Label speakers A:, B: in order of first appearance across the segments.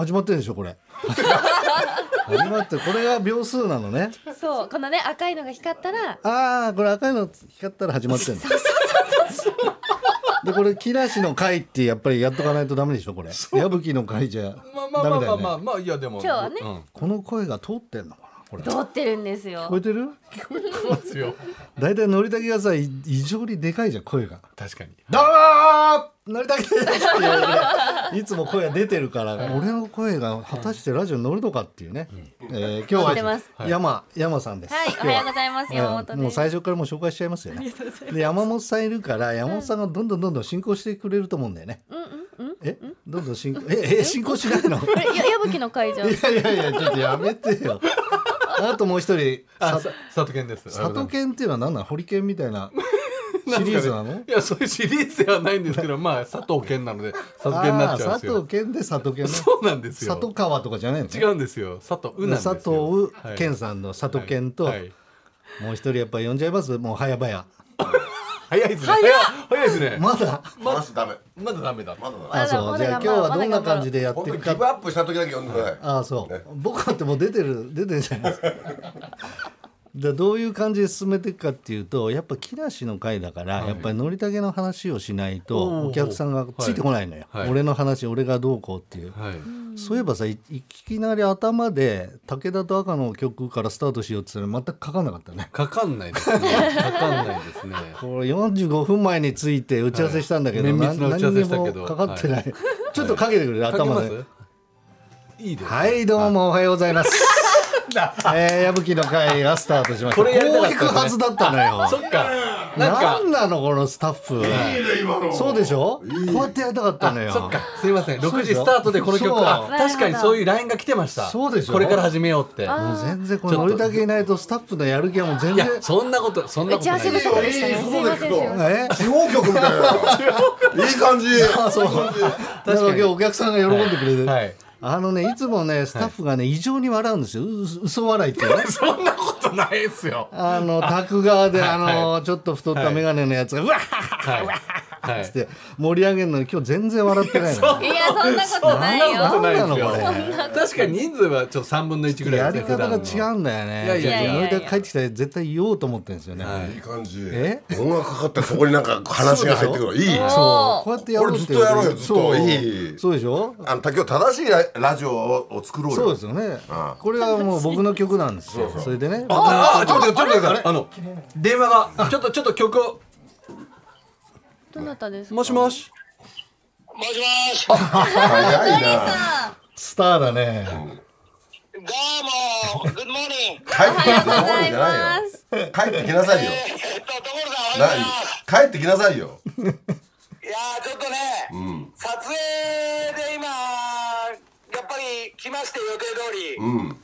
A: 始まってるでしょこれ。始まってるこれが秒数なのね。
B: そうこのね赤いのが光ったら
A: ああこれ赤いの光ったら始まってるの。でこれ木梨の会ってやっぱりやっとかないとダメでしょこれ。矢吹の会じゃ
C: まあまあまあ
A: ダメだよね。
C: まあまあまあいやでも
B: 今日はね
C: うん
A: この声が通ってんのかなこれ聞
B: 通ってるんですよ。
A: こえてる？
C: 聞こえてますよ。
A: 大体のりたけがさい異常にでかいじゃん声が。
C: 確かに。
A: どうもーのりたけですっていいいつも声が出てるから俺の声が果たしてラジオに乗るのかっていうね、えー今日
B: 乗ってます。
A: は山山さんです。
B: はいおはようございます。山本です。
A: もう最初からもう紹介しちゃいますよね。で山本さんいるから山本さんがどんどんどんどん進行してくれると思うんだよね、え？どんどん進行？ええ進行しないの？
B: これや矢吹の会じゃん。
A: いやいやいやちょっとやめてよあともう一人さ
C: あさ佐藤健です。
A: 佐藤健っていうのは何なの？ホリケンみたいな。シリーズなの？
C: いやそういうシリーズではないんですけど まあ佐藤健なので佐藤健になっちゃうんで
A: 佐
C: よ。
A: 藤健で佐藤健ね。
C: そうなんですよ。
A: 佐藤川とかじゃないの？
C: 違うんですよ。佐藤うなんですよ。
A: 佐藤
C: はい
A: 健さんの佐藤健と、もう一人やっぱ呼んじゃいます？もう早々
C: 早いですね。早い早いですね。
A: まだ。
D: 話ダメ。
C: まだダメだ。
D: まだだ
A: あそう。
B: まだ
A: じゃあ今日はどんな感じでやって
D: 本当
A: いくか
D: にギブアップした時だけ読んでください。
A: ああそう、僕だってもう出てる出てるじゃないですかでどういう感じで進めていくかっていうとやっぱ木梨の会だから、やっぱりのりたけの話をしないとお客さんがついてこないのよ、
C: はい。はい
A: 俺の話俺がどうこうっていう、
C: はい。
A: そういえばさいいきなり頭で武田と赤の曲からスタートしようって言ったら全くかかんなかったね。
C: かかんないですね。かかんないですね。
A: これ45分前について打ち合わせしたんだけど、
C: はい。
A: 何にもかかってない、ちょっとかけてくれる、頭で。
C: いいです
A: はいどうもおはようございますえー、矢吹の会がスタートしました。
C: これやりたかったですね。
A: こう行くはずだったのよ。
C: そっか。なんか。
A: なんなのこのスタッフ。そうでしょ？こうやってやりたかったのよ。
C: そっか。すいません。6
A: そうでしょ？
C: 時スタートでこの曲
A: そう。
C: あ確かにそういう LINE が来てました。
A: そうでしょ？
C: これから始めようって。
A: もう全然この乗りだけいないとスタッフのやる気はもう全然。
C: いやそんなことそんな
B: 打
C: ことない。
B: ち合わせ不足でしたねすいま
A: え？
D: 地方局みたいな。いい感じ。
A: あそう。だから今日お客さんが喜んでくれて、
C: はい
A: あのね い。つもねスタッフがね異常に笑うんですよ。う嘘笑いってね。
C: そんなことないですよ。
A: あの宅側であの、
C: は
A: ちょっと太った眼鏡のやつが、うわ
C: はい。はい
A: っつって盛り上げるのに今日全然笑ってないの。
B: いやそんなことないよ。
A: そんなことない
C: で確かに人数はちょっと3分の1ぐらい
A: や
C: ですね
A: り方が違うんだよね。
C: いやいやいやいや。
A: 乗りだけ帰ってきたら絶対言おうと思ってるんですよね、
C: はい。
D: いい感じ。
A: え？
D: 音楽かかってそこになんか話が入ってくるいい。
A: そう。こうやってやろうって
D: ずっとやろうよずっと。
A: そう。
D: いい
A: そうでしょ？
D: あの今日正しいララジオを作ろうよ。
A: そうですよね。
D: ああ
A: これはもう僕の曲なんですよ。
D: そうそう。
A: それでね。
C: ああちょっと待ってちょっと待ってあの電話がちょっとちょっと曲を
B: どなたですか？
C: もしもし。
E: もしもし。
D: 早いな。
A: スターだね。
E: どうも、 good morning。
D: 帰ってきなさいよ。帰ってきなさいよ。
E: えっと、所さん、おはようございます。
D: 何帰ってきなさいよ。
E: いやー、ちょっとね、
D: ん。
E: 撮影で今、やっぱり来まして、予定通り、
D: うん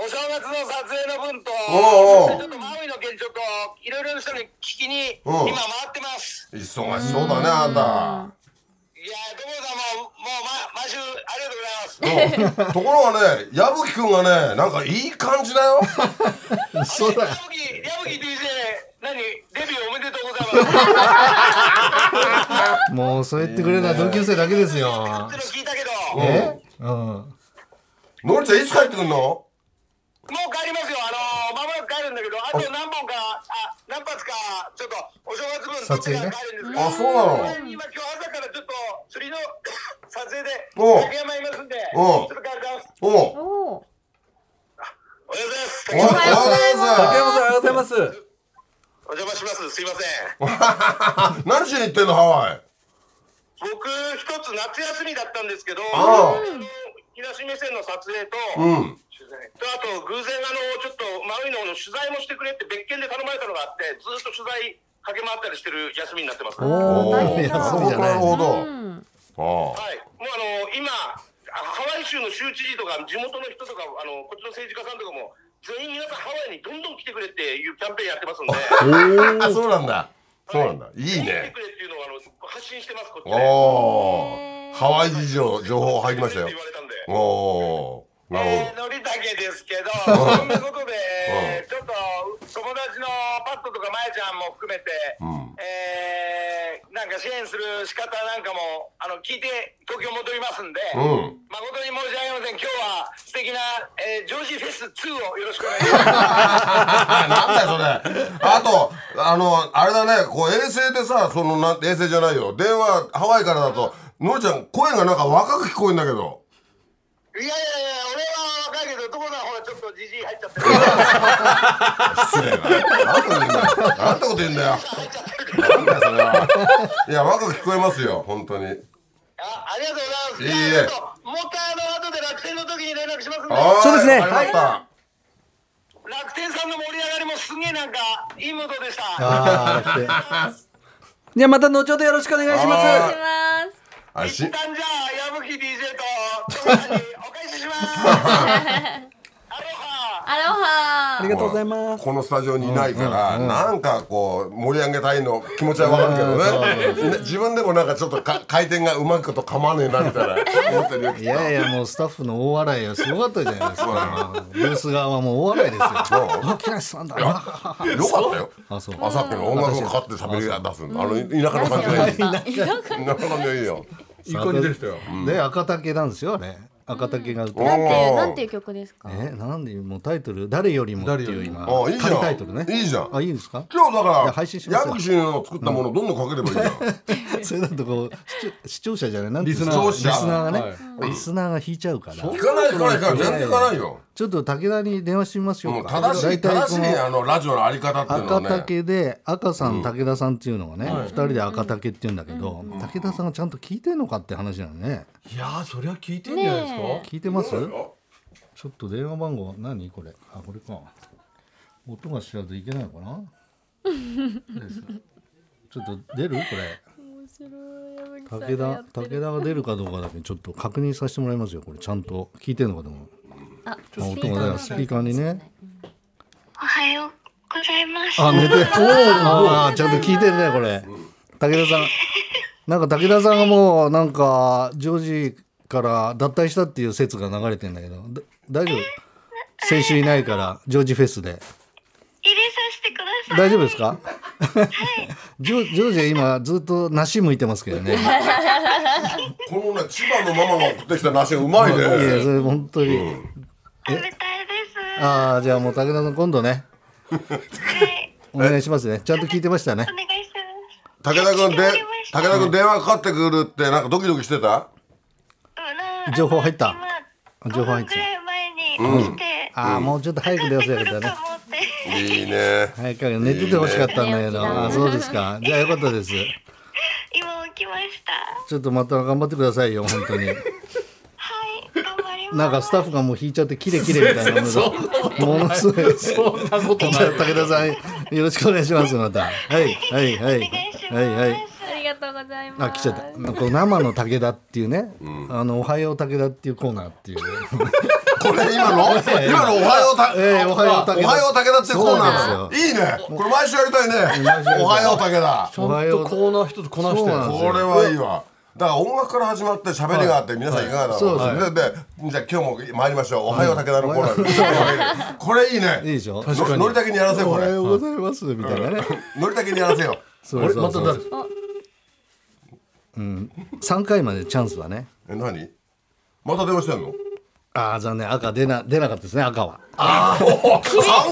E: お正月の撮影の分と、
D: おうおう
E: ちょっとマウイの現状と、いろいろな人に聞きに、
D: うん。
E: 今回ってます。
D: 忙しそうだねあんた。
E: いやー、所さんも、もう、ま、毎週ありがとうございます。
D: ところがね矢吹くんがねなんかいい感じだよ。
A: そうだ。
E: 矢吹、矢吹 DJ、何、デビューおめでとうございます。
A: もうそう言ってくれるのは同級生だけですよ。
E: っての聞いたけど、
A: え？うん。
D: のりちゃんいつ帰ってくんの？
E: もう帰りますよ。あのー、まもなく帰るんだけど、あと何本か、あ、何発か、ちょっとお正月分撮ってから帰るんですけど。
D: あそうなの。
E: 今今日朝からちょっと釣りの 撮影で竹山いますんで、ち
D: お。う
E: ょっと帰ります。
D: お。う
B: おお
E: おはようございます。
D: おはようござい
C: 竹
D: ます。
C: 山さんおはようございます。
E: お邪魔します。すいません。
D: 何しに行ってんのハワイ？
E: 僕一つ夏休みだったんですけど、
D: あ
E: 東目線の撮影と、
D: うん
E: とあと偶然あのちょっとマウイの取材もしてくれって別件で頼まれたのがあってずっと取材駆け回ったりしてる休みになってます。
A: おお
B: 大変だ
A: 休みじゃない。
D: なるほど。
E: はい、もうあの今あハワイ州の州知事とか地元の人とかあのこっちの政治家さんとかも全員皆さんハワイにどんどん来てくれっていうキャンペーンやってますんで。
D: あそうなんだ。そうなんだ。いい
E: 来て
D: ね
E: くれっていうのをあの発信してますこっちで。
D: おおハワイ事情情報入りましたよ。
E: 言われたんで。
D: おお
E: えー、のりたけですけど、そんなことで、ちょっと友達のパットとかまえちゃんも含めて、
D: ん。
E: えー、なんか支援する仕方なんかもあの聞いて東京戻りますんで、
D: うん。
E: 誠に申し訳ありません。今日は素敵な、えージョージフェス2をよろしくお願いします。
D: なんだよそれ。あとあのあれだねこう衛星でさそのな衛星じゃないよ。電話ハワイからだとのりちゃん声がなんか若く聞こえんだけど
E: いやいやいや俺は若いけど所さんほらちょっとじじい入っちゃってる。
D: 失礼ななんてこと言うんだよなんてこと言うんだよ
E: 入っちゃってるから
D: なんだよそれは。いや若く聞こえますよ本当に。
E: あありがとうございます。
D: いいえ。
E: もう一回あの後で楽天の時に連絡しますんで。
F: そうですね。
D: わかりました。
E: 楽天さんの盛り上がりもすげえなんかいいムードでした。
F: じゃあまた後ほどよろしくお願いします。
D: は
B: します
D: あし。
E: 一旦じゃあ矢吹 DJ と所さんにお返しします ハ
B: アロハ。
F: ありがとうございます。
D: このスタジオにいないから、なんかこう盛り上げたいの気持ちはわかるけどね、自分でもなんかちょっとか回転がうまいこと構わねえなみたいな思ってる
A: いやいやもうスタッフの大笑いがすごかったじゃないですか。ブース側はもう大笑いですよ。あ木梨さんだ。
D: よかったよ。
A: あそう。
D: あさっきの音楽がかかって喋りが出すのあの田舎の感じがいい田舎の感じがいいよ。
C: いい感じでしたよ。
A: で赤竹なんですよね赤竹が歌う。
B: なんてなんていう曲ですか？
A: えなんでもうタイトル？誰よりもっていう今
D: あいいじゃん。
A: 仮タイトルね。
D: いいじゃん。
A: あいいですか？
D: 今日だから
A: 配信します。よ
D: 矢吹氏の作ったものどんどんかければいいじゃん。
A: それだとこう視聴者じゃない？なんて
C: リスナー
A: かリスナーがね、
C: はい
A: リスナーが引いちゃうから。
D: 聞かない聞かない聞かない。全然聞かないよ
A: ちょっと武田に電話してみましょ
D: もう
A: うか
D: 正しい
A: 大体
D: 正しい
A: この
D: あのラジオのあり方っていうのは
A: 赤
D: ね
A: 竹で赤さん武田さんっていうのがね、二人で赤竹って言うんだけど、武田さんがちゃんと聞いてんのかって話なのね。
C: いやーそりゃ聞いてんじゃないですか、
B: ね
A: 聞いてます？ちょっと電話番号何？これ。あこれか。音がしないといけないのかな？ちょっと出る？これ。武田武田が出るかどうかだけちょっと確認させてもらいますよこれ。ちゃんと。聞いてんのかでも。
B: あ
A: あ音が出るスピーカーにね。
G: おはようございます。
A: あ寝て あーちゃんと聞いてるねこれ。武田さん。なんか武田さんがもうなんかジョージから脱退したっていう説が流れてんだけどだ大丈夫？先週いないからジョージフェスで。
G: 入れさせてください。
A: 大丈夫ですか？ジョジョージは今ずっと梨向いてますけどね。
D: このね千葉のママが送ってきた梨がうまい
A: いや
D: ね
A: それ本当に、
G: 食べたいです。
A: ああじゃあもう武田さん今度ね。
G: はい。
A: お願いしますね。ちゃんと聞いてましたね。
G: お願いします。
D: 武田君で武田君電話かかってくるってなんかドキドキしてた？
G: うん。
A: 情報入った？
G: 今
A: 情報入った
G: ？5分ぐらい前に起きて、
A: ああもうちょっと早く出せよかったね
G: かかってくると思って。
D: いいね。
A: 早く寝ててほしかったんだけど。あーそうですか。じゃあよかったです。
G: 今起きました。
A: ちょっとまた頑張ってくださいよ本当に。なんかスタッフがもう引いちゃってキレキレみたいなものすごい。
C: そんなこと
A: じゃあ武田さんよろしくお願い。しますまたはいはいはい。はいはい
B: ありがとうございます。
A: あ来ちゃった。なんか生の武田っていうね、あのおはよう武田っていうコーナーっていう
D: これ今の？今のおはようた、
A: ええおはよう武田。
D: おはよう武田ってコーナー
A: そう
D: だいいね。これ毎週やりたいね。おはよう武田。
C: ちゃんとコーナー一つこなして
D: これはいいわだから音楽から始まって喋りがあって皆さんいかがだろう、
A: そうです
D: ででじゃあ今日も参りましょう。おはよう武田のコーナー。これいいね。
A: いいでしょ？
D: ののりたけにやらせよ
A: お
D: これ。
A: はようございますみたいなね、
D: のりたけにやらせよ
A: そうそうそう。
C: また誰
A: ？3回までチャンスはね。
D: え何？また電話してんの？
A: ああ残念。赤出な出なかったですね赤は。
D: 3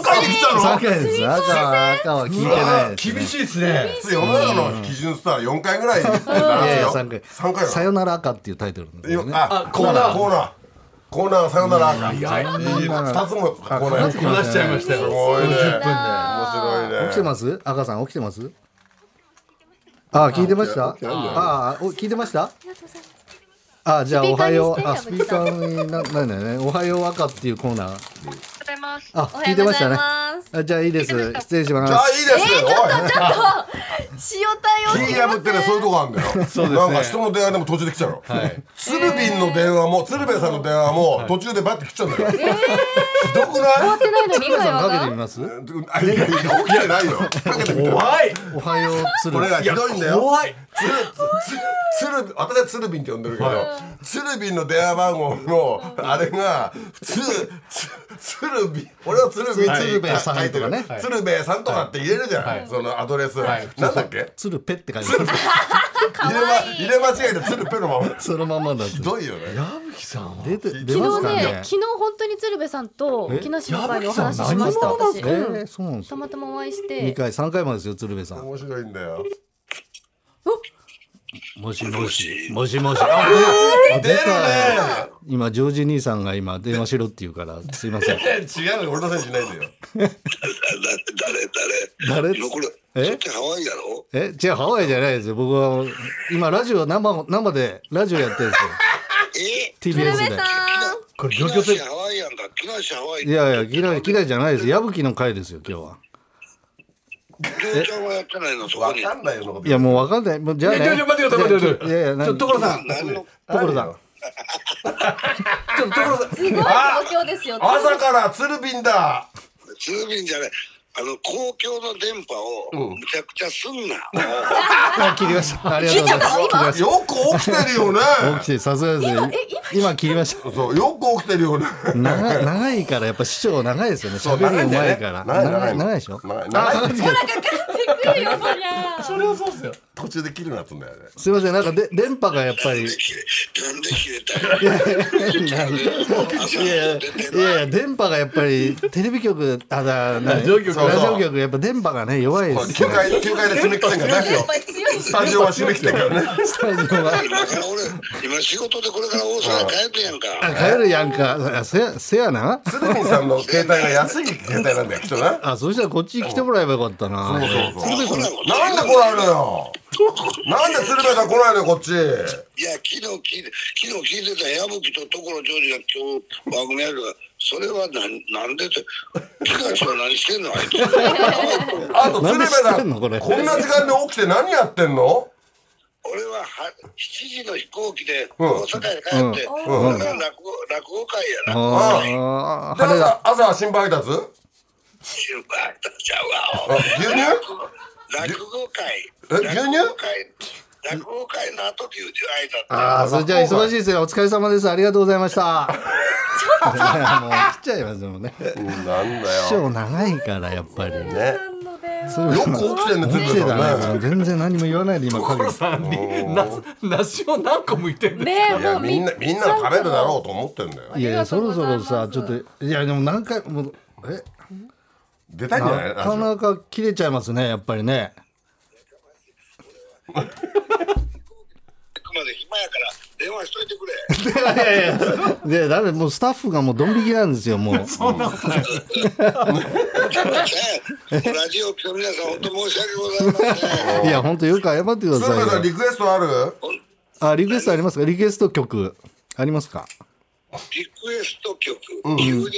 D: 回で来たの
A: ？3回です。赤は赤は聞いてないです、ね、
C: 厳しいですね。
D: 世の中の？基準したら4回ぐらい。になる
A: いやいや
D: よ
A: 3回。
D: 3回
A: さよなら赤っていうタイトルなんですよね。
D: あコーナー。コーナー。コーナーさよなら赤。いい2つもコーナー
C: しちゃいましたよ。
D: すごいね。
C: 50分で
D: 面白いね。
A: 起きてます？赤さん起きてます？ああ聞いてました？
D: 起きてないんだよ。
A: ああお聞いてました？あじゃあおはよう。あスピー
B: カ
A: カーにな なんだよね。おはよう赤っていうコーナー。
G: ございます。
A: あ
B: おはようござい
A: 聞いてましたね。あじゃあいいです。失礼します。
D: じゃあいいですおい。
B: 塩対応
D: ってねそういうとこあるんだよ。なんか人の電話でも途中で来ちゃうの。鶴瓶の電話も鶴瓶さんの電話も途中でバッて来ちゃうんだよ。ひどくない？
B: ってないのに会
A: か
B: 話が
A: けてみます
D: あいやいや起きてないよ。かけてみて
C: 怖い。
A: おはよう。鶴
D: これがひどいんだよ。
C: 怖い
D: つるつる私は鶴瓶って呼んでるけど、鶴瓶の電話番号のあれが普通つ鶴瓶。俺は鶴瓶。
A: 鶴瓶さんとかね。
D: 鶴瓶さんとかって言えるじゃん、そのアドレス、なんだっけ？
A: つるぺって書いてある。
D: 入れ,、ま、入れ間違えて鶴瓶のまま。
A: そのままだ
D: ひどいよね。
C: 矢吹さんは
A: 出て
B: 昨日ね昨日本当に鶴瓶さんと木梨の会でお話ししました
C: 何
B: 私、たまたまお会いし
A: 2
B: て
A: 回3回までですよ鶴瓶さん。
D: 面白いんだよ
A: もしもし。もしもし。あ出た。今ジョージ兄さんが今電話しろって言うからすいません。
D: 違うよ俺のせいにしないでよ。
H: 誰誰
A: 誰？
H: 今これ
A: え？
H: ハワイやろ？
A: え？違うハワイじゃないですよ。僕は今ラジオ生生でラジオやってるんですよ。
H: え
A: ？TBS で。
C: これ
H: 木
C: 漁協船
H: 梨ハワイやんか。木梨ハワイ
A: いやいや嫌い嫌いじゃないです。矢吹の回ですよ今日は
H: 漁ちゃんはやってないのそこに。
D: わかんないよ
A: いやもうわかんない。もうじゃあね。
C: いやいや待ってください待って。ください
A: いやいや
C: ちょ所さん。
A: 所さん。
C: ちょっと所さん。
B: すごい東京ですよ。
D: 朝から鶴瓶だ。
H: 通便じゃないあの公共の電波をむちゃくちゃすんな、
A: あ切りましたありがとうございます。切りまし
D: よく起きてるよね。
A: た起きてさすがですね今切りました。
D: そうよく起きてるよね。
A: 長い長いからやっぱ師匠長いですよね。喋るのうまいから。
D: 長い長い。
A: 長いでしょ？
D: 長い長い。
B: 来るよそりゃ
C: それはそうですよ。
D: 途中で切るなんだよね
A: すいません。なんかで電波がやっぱり。
H: なんで切れた
A: いやいや電波がやっぱりテレビ局あだラ
C: ジオ局
A: ラジオ局やっぱ電波がね弱いです
D: 9階9階で締め切ってんからねスタジオは締め切ってんからね
A: スタジオは。
H: 今仕事でこれから大阪帰ってやんか。
A: あ帰るやんか。あせやせやな。
D: 鶴瓶さんの携帯が安い携帯なんだよきっとな。
A: あそしたらこっちに来てもらえばよかったな。
D: そうそうそう。なんで来ないのよ。なんで鶴瓶さん来ないのよこっち。
H: いや昨日聞いて昨日聞いてた矢吹と所ジョージが今日番組やるからそれはなんなんでって。木梨は何してんの？あいつ。
D: あと鶴瓶さん
A: てんの？これ。
D: こんな時間に起きて何やってんの？
H: 俺はは7時の飛行機で
D: うん。
H: 大阪へ帰って、
D: うん。
H: 俺が落語落語会やな、
D: で
A: あ。あ晴れだ。
D: 朝朝は心配だつ？
H: 心配ちゃう
D: あ
H: わ
D: 牛乳？
H: 落語会。
D: え牛乳？
H: 落語会の後牛乳挨拶
A: ああそれじゃあ忙しいですよお疲れ様です。ありがとうございましたちょっともう来ちゃいますよね。
D: うんなんだ
A: 師
D: よ
A: 匠長いからやっぱり。
D: ね。
A: それ
D: よく起きてんね鶴
A: 起きて
D: 瓶さんね
A: たね全然何も言わないで今影
C: 所さんにな梨を何個むいてんで
B: ね
D: いや
B: もう
D: みんなみんな食べるだろうと思ってんだよ。
A: いやいやそろそろさちょっといやでも何回もえ？
D: 出たいんじゃない？
A: なかなか切れちゃいますねやっぱりね
H: 行くまで暇やから電話しといてくれ。
A: いやいやでだめもうスタッフがもうドン引きなんですよもう。
H: ラジオの皆さん本当申し訳ございません。
A: いや本当よく謝ってくだ
D: さ
A: さいよ。
D: んリクエストある？
A: あリクエストありますかリクエスト曲。ありますか
H: リクエスト曲、急に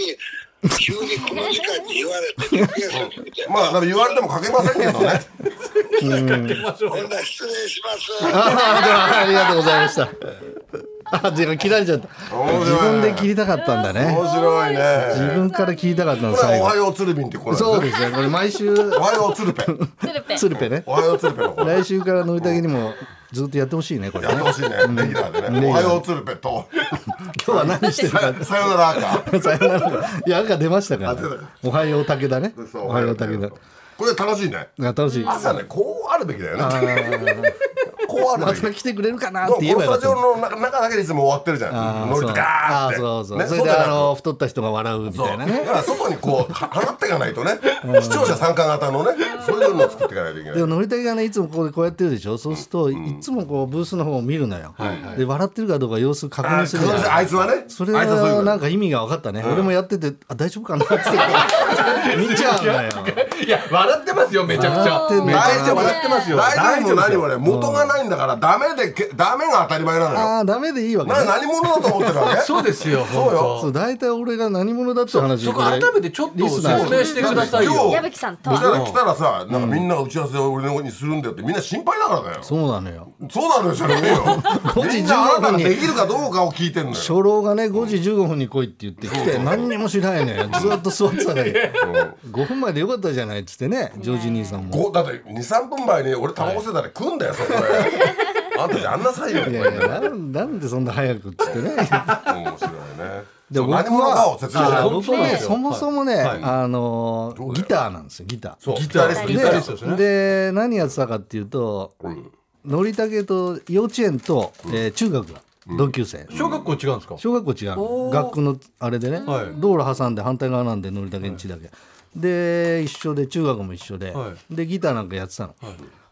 H: 急にこの時間に言われて
D: まあ言われてもかけませんけどね。
H: ほん。なら失礼します。
A: あありがとうございました。あ自分切られちゃった。自分で切りたかったんだね。
D: 面白い
A: 自
D: ね
A: 分から切りたかったの
D: これ
A: 最後。
D: おはよう鶴瓶ってこれ
A: そうですね。これ毎週。
D: おはよう鶴瓶。
B: つるぺ
A: 鶴瓶。ね
D: おはよう鶴瓶。のこれ
A: 来週からのりたけにもずっとやってほしいねこれね。
D: やってほしいね。レギュラーでね。おはよう鶴瓶と。
A: 今日は何してるか。
D: ささよなら赤。
A: さよならいや赤出ましたから。
D: 出た。
A: おはよう武田ね。おはよう武田。
D: これ楽しいね。
A: が楽しい。
D: 朝ねこうあるべきだよねこうある
A: また来てくれるかなって言えば
D: このスタジオの中中だけでいつも終わってるじゃ
A: あー
D: んノリとガーって。
A: そうあーそうそう。
D: ね
A: それであの太った人が笑うみたいなね。
D: だから外にこうは放っていかないとね。視聴者参加型のねそういうのを作っていかないといけない。
A: でものりたけがねいつもここでこうやってるでしょ？そうするといつもこうブースの方を見るのよ。で笑ってるかどうか様子確認するじゃん。
D: ああいつはね。
A: それ
D: あいつはそういう
A: は
D: の。
A: なんか意味が分かったね、俺もやっててあ大丈夫かなって 見ちゃうんだよ。
C: いや笑ってますよめちゃくちゃ。
A: 笑ってんのかな
C: めちゃくちゃ笑ってますよ。
D: 大丈夫。も何も
C: ね
D: ね元がないんだからダメでけダメが当たり前なのよ。
A: ああダメでいいわけ
D: な
A: ね
D: 何者だと思ってるわけ？
C: そうですよ
D: そうよ。
A: そう大体俺が何者だって話
C: そこ改めてちょっと説明してください
D: 今
C: よ
D: 日
B: 矢吹さんと
D: そした
B: は
D: ら来たらさなんかみんなが打ち合わせを俺の方にするんだよってみんな心配だからだよ。
A: そうなのよ。
D: そうなのよじゃねえよ。
A: 時
D: みんなあなた
A: 15分に
D: ができるかどうかを聞いてんのよ。
A: 初老がね5時15分に来いって言って来て何にもしないのよ。ずっと座ってただけ5分前でよかったじゃないっつってねジョージ兄さんも。
D: だって23分前に俺タバコ捨てたら食うんだよそこで あんたやんなさいよ
A: いやいやなんなんでそんな早くっつってね。
D: 面白いね。
A: で
D: そう何者かを説明して
A: あ
D: よ
A: 僕ねそもそもね、
C: はい。
A: あのーギターなんですよギター。
D: そう
C: ギター
D: スト。
C: ギタリスト。ですね。
A: で何やってたかっていうと
D: うん。
A: のりたけと幼稚園と、えー中学が同級生、
C: 小学校違うんですか？
A: 小学校違う学区のあれでね、
C: はい。
A: 道路挟んで反対側なんでのりたけんちだけ、で一緒で中学も一緒で、
C: は
A: でギターなんかやってたの、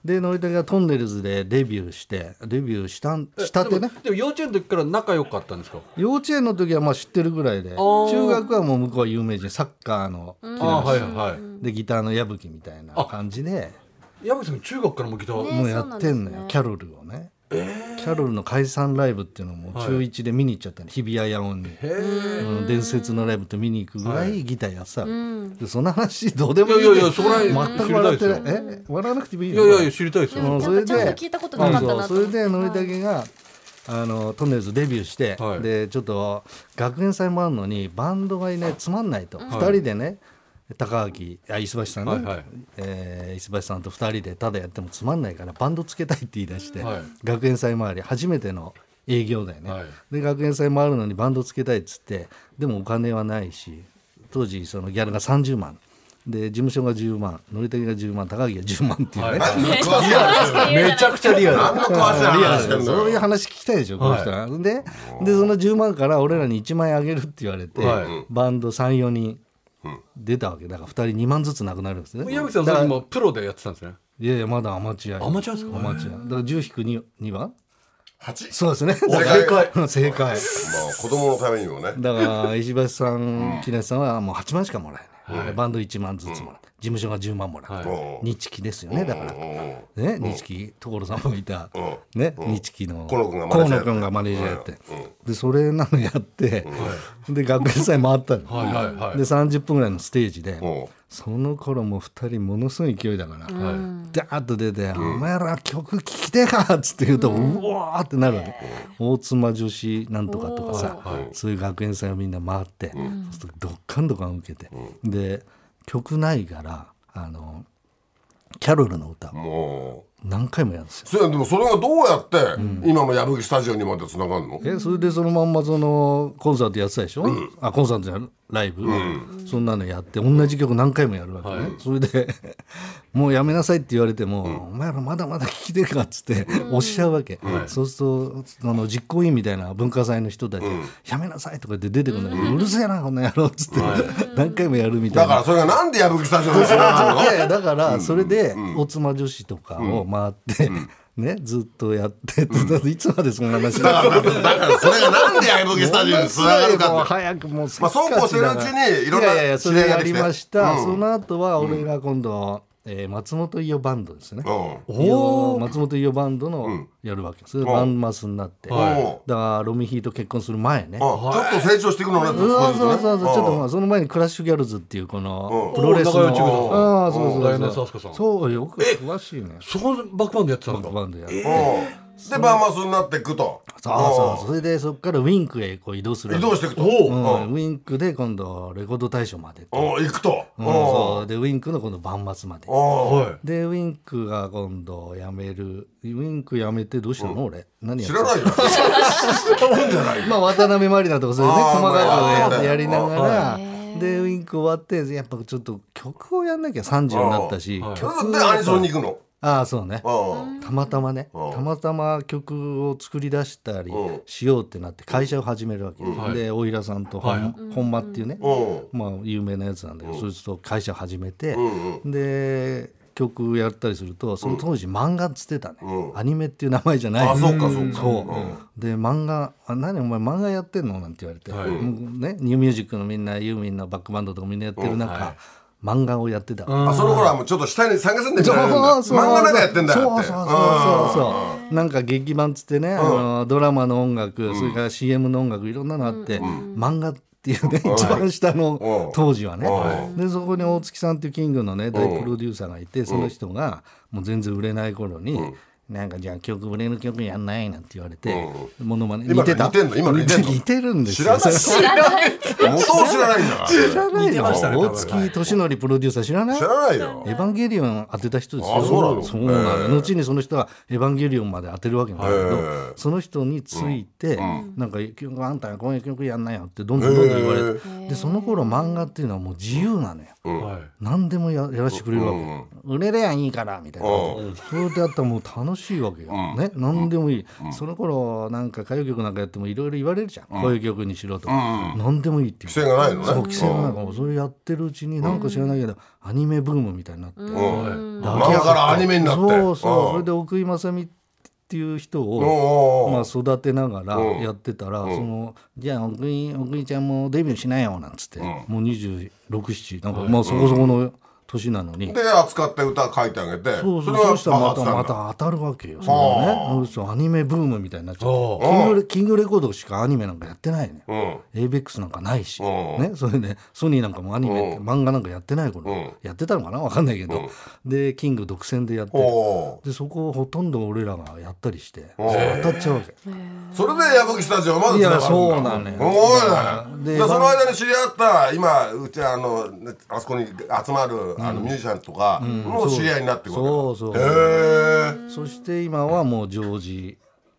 A: でのりたけがトンネルズでデビューしてデビューしたんしたってね。
C: でもでも幼稚園の時から仲良かったんですか？
A: 幼稚園の時はまあ知ってるぐらいで
C: ー。
A: 中学はもう向こうは有名人サッカーの
C: ああはいはい
A: でギターの矢吹みたいな感じで。
C: 山口さん中学からもギター、
B: ね
A: もうやってんのよ、キャロルをね、キャロルの解散ライブっていうのも中1で見に行っちゃったの、日比谷野音に、うん伝説のライブって見に行くぐらいギターやってたの、でその話どうでもいい。
C: いやいやいやそこら辺
A: 全く笑ってない。え？笑わなくてもいい
C: い
A: よ
C: やいやいや知りたいですよ、
A: うん。
B: なんかちゃんと聞いたことなかったな
A: それでのりたけがあのトンネルズデビューして、
C: はい。
A: でちょっと学園祭もあるのにバンドがいないつまんないと、二人でね高垣あ石橋さんね、
C: はいはい。
A: えー石橋さんと二人でただやってもつまんないからバンドつけたいって言い出して、
C: はい。
A: 学園祭周り初めての営業だよね、
C: はい。
A: で学園祭回るのにバンドつけたいっつってでもお金はないし当時そのギャラが30万。で事務所が10万のりたけが10万高木が10万っていうね、
C: はい。めちゃくちゃリアル。
A: そういう
D: よ
A: 話聞きたいでしょこの人は、ででその10万から俺らに1万円あげるって言われて、
C: はい。
A: バンド34人出たわけ。だから2人2万ずつなくなるんですね。
C: 山口さんそれもプロでやってたんですね。
A: いやいやまだアマチュア
C: アマチュアですか？
A: アマチュア。だから10引く 2, 2番
D: 八？
A: そうですね。
D: 正解。
A: 正解。
D: まあ子供のためにもね。
A: だから石橋さん木梨さんはもう8万しかもらえない、バンド1万ずつもらって、事務所が10万もらって、
D: はい。
A: 日記ですよねだから、
D: うん
A: ね、日記所さんもいた、
D: うん
A: ね、日記の。
D: 河野君がマネージャーやって。
A: 河野君がマネージャーやって、でそれなのやって、で学園祭回ったの、
C: はいはいはい
A: で30分ぐらいのステージで、
D: うん
A: その頃もう2人ものすごい勢いだから、ダーッと出て「お前ら曲聴きてえか!」っつって言うと、うわーってなるわけ、大妻女子なんとかとかさ、そういう学園祭をみんな回って、そうするとどっかんどっかん受けて、で曲ないからあのキャロルの歌を
D: も
A: 何回もやるんですよ。
D: うそれでもそれがどうやって今の矢吹スタジオにまでつながるの？
A: えそれでそのまんまそのコンサートやってたでしょ、あコンサートじゃないライブ、そんなのやって同じ曲何回もやるわけね、それで もうやめなさいって言われても、お前らまだまだ聴きてるかっつっておっしゃるわけ、そうするとあの実行委員みたいな文化祭の人たち、やめなさいとかって出てくるんだけど、うるせえなこの野郎っつって、何回もやるみたいな。
D: だからそれがなんで矢吹スタジオにつながるの？
A: いやいやだからそれで大妻女子とかを回って、ねずっとやってって、いつまでそんな話
D: だ？からだからそれがなんで矢吹スタジオにつながる
A: もう
D: かって。
A: 早くもう
D: まあそうこうしてるうちにいろんない
A: やいやそれやりました、
D: うん。
A: その後は俺が今度、えー松本伊代バンドですね、
D: うん
A: 伊代松本伊代バンドのやるわけそれでバンマスになって、
D: はい
A: だからロミヒーと結婚する前ね、
D: あちょっと成長していくのね
A: そうそうそうそう、ちょっとま
D: あ
A: あその前にクラッシュギャルズっていうこの
D: うん。
A: プロレスの、ああそうそうそう。そうよく詳しいね。
C: そこバックバンドやってたんだ。
A: バンドやる、
D: でバーマスになっていくと。
A: そうそうそれでそこからウィンクへこう移動する
D: 移動していくと。
A: うん。
D: うん。
A: ウィンクで今度レコード大賞までって
D: う。ん行くと。
A: うんそう。でウィンクの今度万末まで。
C: は
A: でウィンクが今度辞める。ウィンク辞めてどうしたの、俺。何やって
D: 知らないよ。知らんじゃない
A: まあ渡辺満里奈とかそれね
D: あー
A: 細かく
D: まあ
A: ややりながら。
B: は
A: でウィンク終わってやっぱちょっと曲をやんなきゃ30になったし
C: はい
A: 曲
D: でアニソンに行くの？
A: ああそうね。
D: うん。
A: たまたまね。
D: うん。
A: たまたま曲を作り出したり
D: うん。
A: しようってなって会社を始めるわけ、
C: はい。
A: で大平さんと
C: はい。
A: 本,、本間っていうね、
D: うん。
A: まあ有名なやつなんだけど、そいつと会社始めて、
D: うん
A: で曲やったりするとその当時漫画っつってたね、
D: うん。
A: アニメっていう名前じゃない。
D: あそうかそうか。
A: そう。で漫画「あ何お前漫画やってんの?」なんて言われて、ね、ニューミュージックのみんなユーミンのバックバンドとかみんなやってる中、
C: はい
A: 漫画をやってた、
D: あその頃はもうちょっと下に下げすんでみたいな漫画なんかやってんだよって。
A: そうそうそうそうなんか劇版っつってね、あのドラマの音楽、それから CM の音楽いろんなのあって、漫画っていうね、一番下の当時はね、でそこに大月さんっていうキングのね大プロデューサーがいて、その人がもう全然売れない頃に、なんかじゃあ曲俺の曲やんないなんて言われて、モノマネ似てた？
D: 似てんの？今の似てんの
A: 似てるんです
D: 知らない。元を知らないんだ
A: 知らない
F: 似てましたね
A: の大月俊則プロデューサー知らない？
D: 知らないよ。
A: エヴァンゲリオン当てた人ですよ。
D: あそうなの？
A: そうなの後にその人はエヴァンゲリオンまで当てるわけなんだけどその人について、なんか曲あんたこういう曲やんなよってどんどんどんどん言われて。でその頃漫画っていうのはもう自由なのよ、
C: はい。
A: 何でもややらせてくれるわけ、売れりゃいいからみたいな、それでやったらもう楽しいわけよ、ね何でもいい、その頃なんか歌謡曲なんかやってもいろいろ言われるじゃん、こういう曲にしろとか、何でもいいっていう。
D: 規制がないのね。
A: そう規制がない。からそれやってるうちになんか知らないけど、アニメブームみたいになって、
D: うん。漫画からアニメになって。
A: そうそう、
D: うん。
A: それで奥井正美っていう人を、まあ、育てながら
D: うん。
A: やってたら、そのじゃあ奥井奥井ちゃんもデビューしなよなんつって、もう267なんか、まあそこそこの年なのに。
D: で扱って歌書いてあげて。
A: そうそうそうしたらまたま
D: た
A: 当たるわけよそれがね。そうアニメブームみたいになっちゃ
C: お
A: って。キングレキングレコードしかアニメなんかやってないのよ。
D: うん。
A: エイベックスなんかないし、
D: うん。
A: ね、それでソニーなんかもアニメ漫画なんかやってない頃、
D: うん。
A: やってたのかなわかんないけど、でキング独占でやって。
D: お
A: でそこをほとんど俺らがやったりして
D: お
A: 当たっちゃうわけ。
D: それで矢吹スタジオまで
A: いや
D: 繋がるんだ。
A: そうなのよ。
D: すごい
A: で
D: その間に知り合った今うちあのあそこに集まるあのミュージシャンとかの知り合いになってくる
A: そうそう
D: へえ
A: そして今はもうジョージ。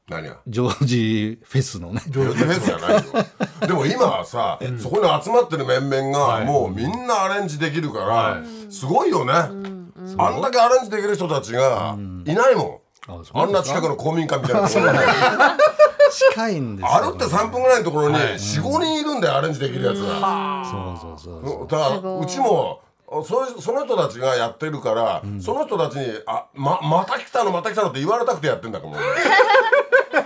D: 何が？
A: ジョージフェスのね。
D: ジョージフェスじゃないよ。でも今はさ、そこに集まってる面々がもうみんなアレンジできるから、すごいよね、あんだけアレンジできる人たちがいないもん、
A: あそう
D: あんな近くの公民館みたいなところに。
A: 近いんですよ
D: 歩って3分ぐらいのところに45人いるんだよアレンジできるやつが。
A: そうそうそうそう。
D: だからうちもそその人たちがやってるから、その人たちに「あままた来たのまた来たの」って言われたくてやってんだか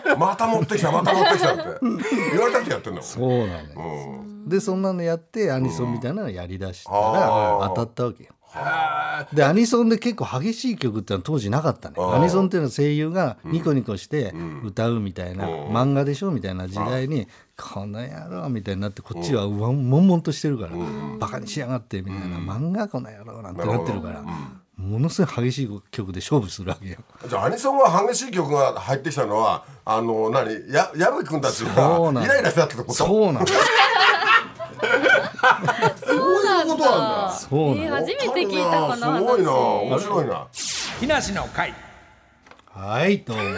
D: ら また持ってきたまた持ってきたって。言われたくてやってんだもん
A: そうなのよ、でそんなのやってアニソンみたいなのやりだしたら当たったわけよでアニソンで結構激しい曲ってのは当時なかったね。アニソンっていうのは声優がニコニコして歌うみたいな、漫画でしょみたいな時代に「この野郎」みたいになってこっちはうわん。悶々としてるから「バカにしやがって」みたいな「漫画この野郎」なんてなってるからものすごい激しい曲で勝負するわけよ。
D: じゃあアニソンが激しい曲が入ってきたのはあの何？や矢吹君たちがイライラしてたってこと？
A: そうなの
D: そういうことなんだ。
A: そうなの
B: えー初めて聞いたこの話。
D: すごいな。面白いな。
F: 木梨の会
A: はいどうも。全